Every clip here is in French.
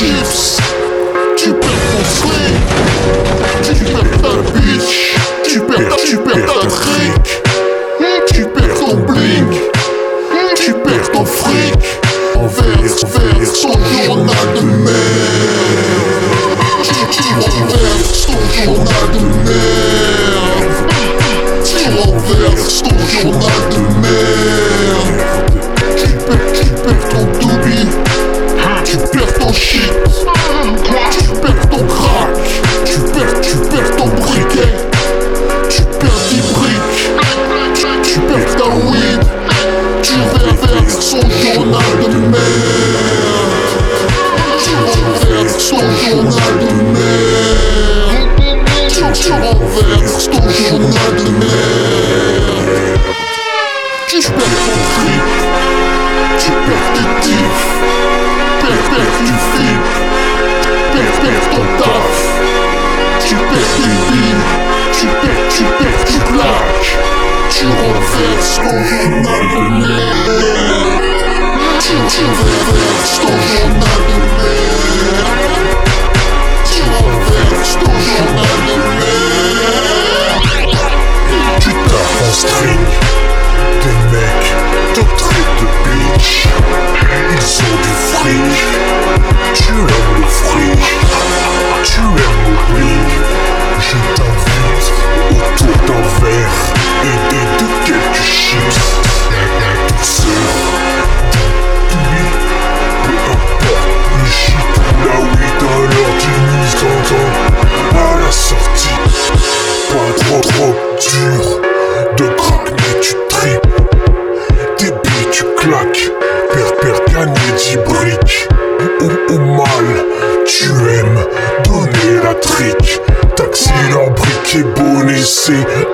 Tu perds ton slip. Tu perds ta bitch. Tu perds, tu perds ta trick. Tu perds ton bling. Tu perds ton fric. Tu, tu renverses ton journal de merde. Tu perds ton trip. Tu perds tes tifs. Perds, perds du flip. Perds, perds ton taf. Tu perds tes billes. Tu perds, tu perds, tu claques. Tu renverses ton journal de merde. Tu, tu renverses ton journal Música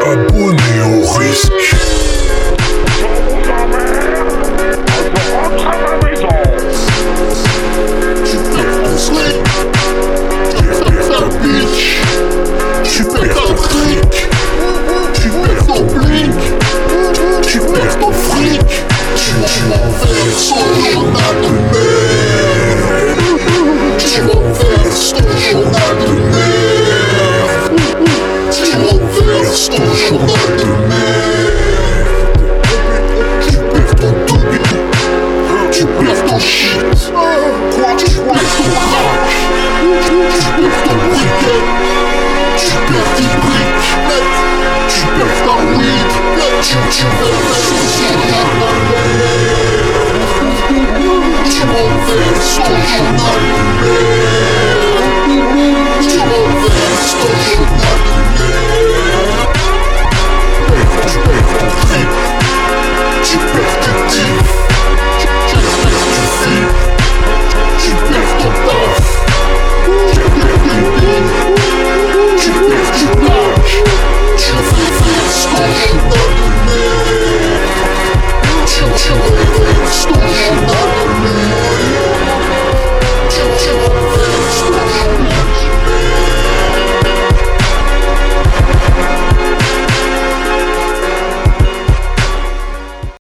abonné au risque Tu perds ton. Tu. Tu trick. Tu ton. Tu ton fric. Tu, renverses ton journal 我。